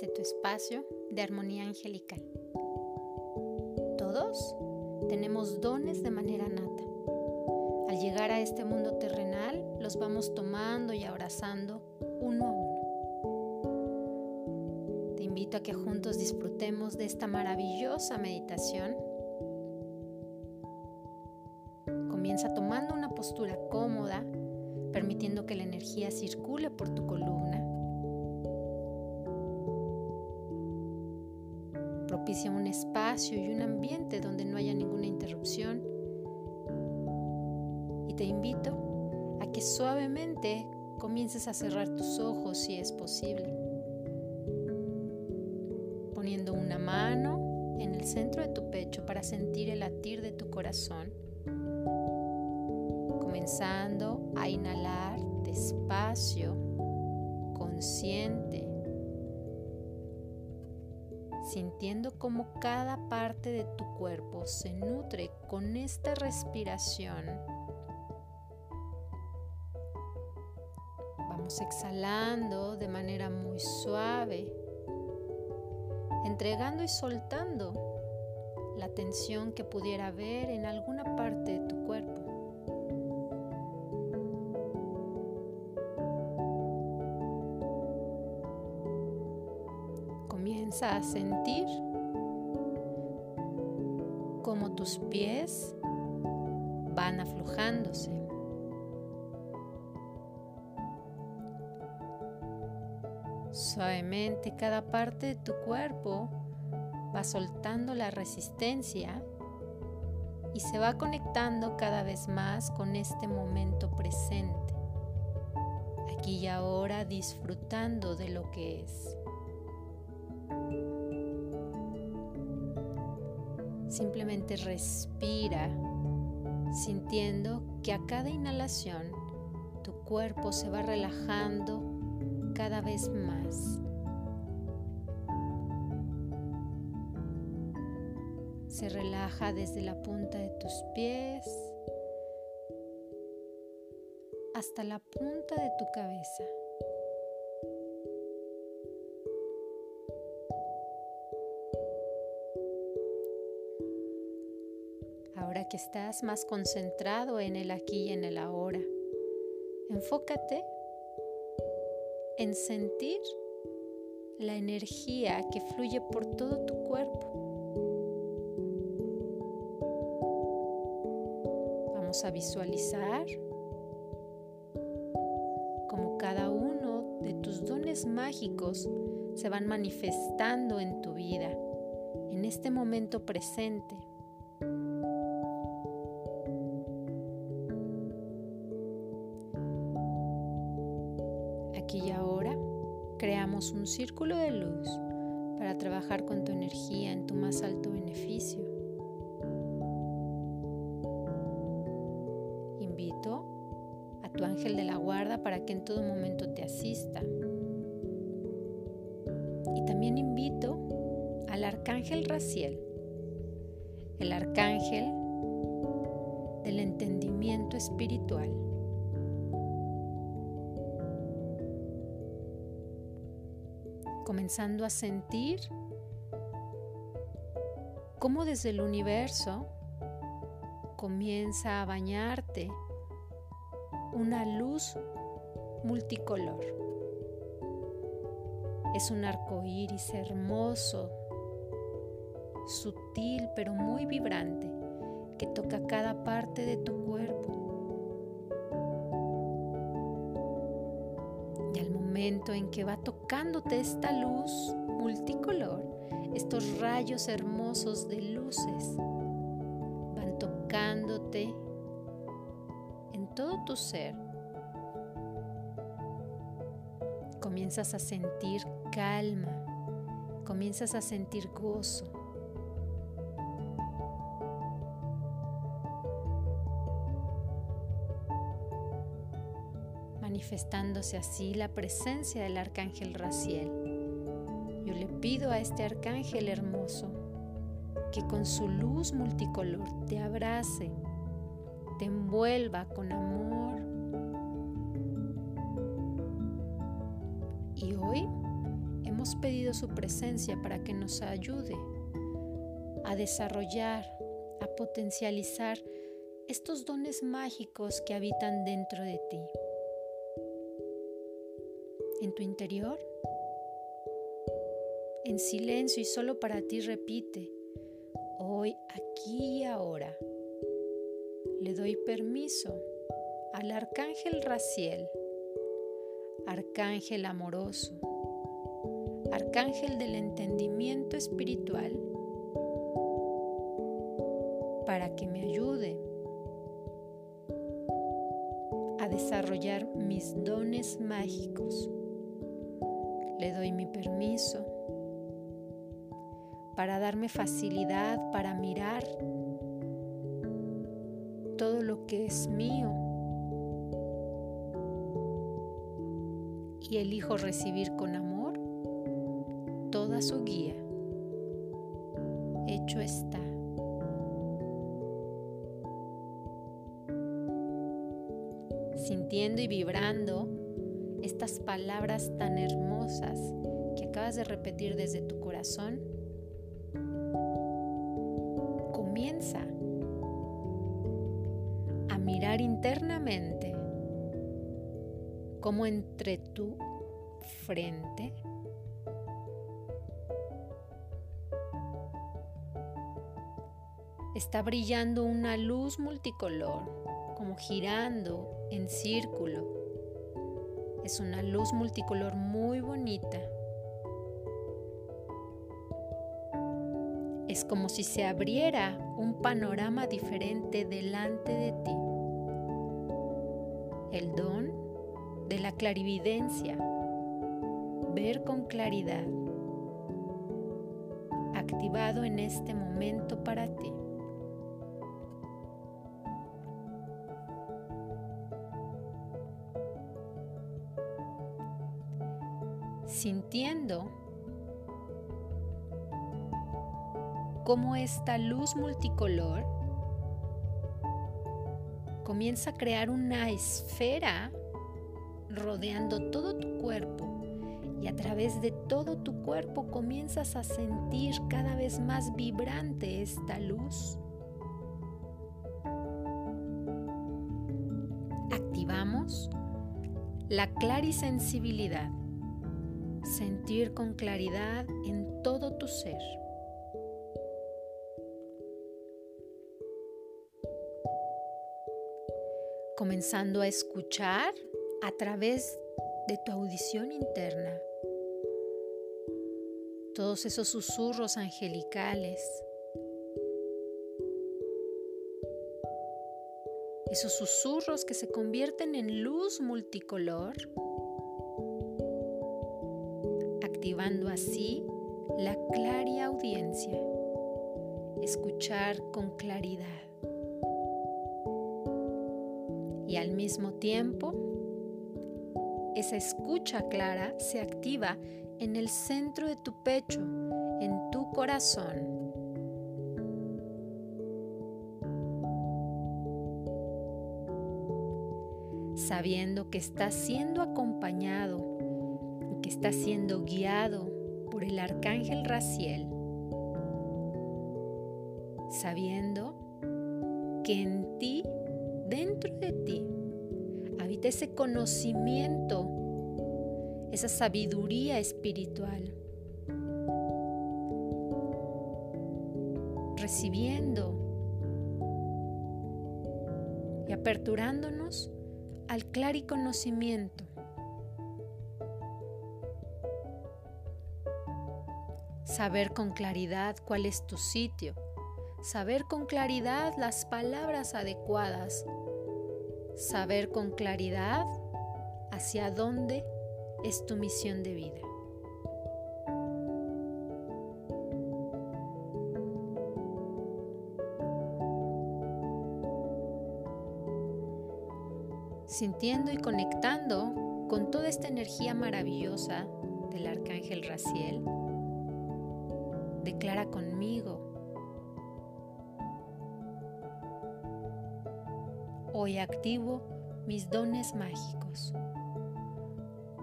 este tu espacio de armonía angelical. Todos tenemos dones de manera nata. Al llegar a este mundo terrenal, los vamos tomando y abrazando uno a uno. Te invito a que juntos disfrutemos de esta maravillosa meditación. Comienza tomando una postura cómoda permitiendo que la energía circule por tu columna. Propicia un espacio y un ambiente donde no haya ninguna interrupción. Y te invito a que suavemente comiences a cerrar tus ojos si es posible. Poniendo una mano en el centro de tu pecho para sentir el latir de tu corazón comenzando a inhalar despacio, consciente, sintiendo como cada parte de tu cuerpo se nutre con esta respiración. Vamos exhalando de manera muy suave, entregando y soltando la tensión que pudiera haber en alguna parte de tu cuerpo. A sentir como tus pies van aflojándose. Suavemente cada parte de tu cuerpo va soltando la resistencia y se va conectando cada vez más con este momento presente, aquí y ahora disfrutando de lo que es. Simplemente respira sintiendo que a cada inhalación tu cuerpo se va relajando cada vez más. Se relaja desde la punta de tus pies hasta la punta de tu cabeza. Ahora que estás más concentrado en el aquí y en el ahora. Enfócate en sentir la energía que fluye por todo tu cuerpo. Vamos a visualizar como cada uno de tus dones mágicos se van manifestando en tu vida, en este momento presente. Un círculo de luz para trabajar con tu energía en tu más alto beneficio. Invito a tu ángel de la guarda para que en todo momento te asista. Y también invito al arcángel Raciel, el arcángel del entendimiento espiritual comenzando a sentir cómo desde el universo comienza a bañarte una luz multicolor. Es un arco iris hermoso, sutil pero muy vibrante, que toca cada parte de tu cuerpo en que va tocándote esta luz multicolor, estos rayos hermosos de luces, van tocándote en todo tu ser. Comienzas a sentir calma, comienzas a sentir gozo. Manifestándose así la presencia del arcángel Raciel. Yo le pido a este arcángel hermoso que con su luz multicolor te abrace, te envuelva con amor, Y hoy hemos pedido su presencia para que nos ayude a desarrollar, a potencializar estos dones mágicos que habitan dentro de ti. En tu interior, en silencio y solo para ti repite, hoy, aquí y ahora, le doy permiso al arcángel Raciel, arcángel amoroso, arcángel del entendimiento espiritual, para que me ayude a desarrollar mis dones mágicos. Le doy mi permiso para darme facilidad para mirar todo lo que es mío y elijo recibir con amor toda su guía. Hecho está. Sintiendo y vibrando estas palabras tan hermosas que acabas de repetir desde tu corazón, comienza a mirar internamente como entre tu frente está brillando una luz multicolor, como girando en círculo. Es una luz multicolor muy bonita. Es como si se abriera un panorama diferente delante de ti. El don de la clarividencia, ver con claridad, activado en este momento para ti. Sintiendo cómo esta luz multicolor comienza a crear una esfera rodeando todo tu cuerpo y a través de todo tu cuerpo comienzas a sentir cada vez más vibrante esta luz. Activamos la clarisensibilidad, sentir con claridad en todo tu ser. Comenzando a escuchar a través de tu audición interna. Todos esos susurros angelicales, esos susurros que se convierten en luz multicolor, activando así la clara audiencia, escuchar con claridad y al mismo tiempo esa escucha clara se activa en el centro de tu pecho, en tu corazón. sabiendo que estás siendo acompañado estás siendo guiado por el arcángel Raciel, sabiendo que en ti, dentro de ti, ese conocimiento, esa sabiduría espiritual. Recibiendo y aperturándonos al claro conocimiento. Saber con claridad cuál es tu sitio, saber con claridad las palabras adecuadas saber con claridad hacia dónde es tu misión de vida. Sintiendo y conectando con toda esta energía maravillosa del arcángel Raciel, declara conmigo Hoy activo mis dones mágicos.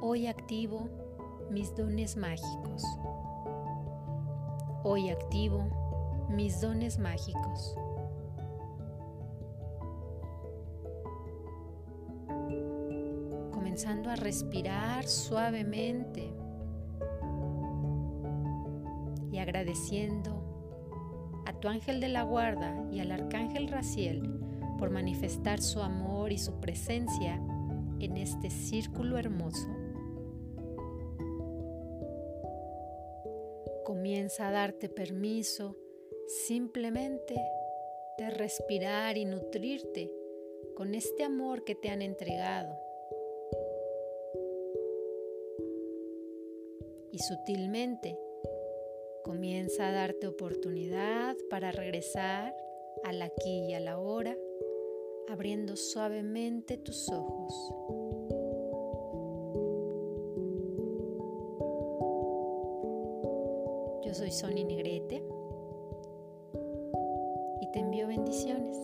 Hoy activo mis dones mágicos. Hoy activo mis dones mágicos. Comenzando a respirar suavemente a tu ángel de la guarda y al arcángel Raciel por manifestar su amor y su presencia en este círculo hermoso. Comienza a darte permiso simplemente de respirar y nutrirte con este amor que te han entregado. Y sutilmente comienza a darte oportunidad para regresar al aquí y a la hora abriendo suavemente tus ojos. Yo soy Sony Negrete y te envío bendiciones.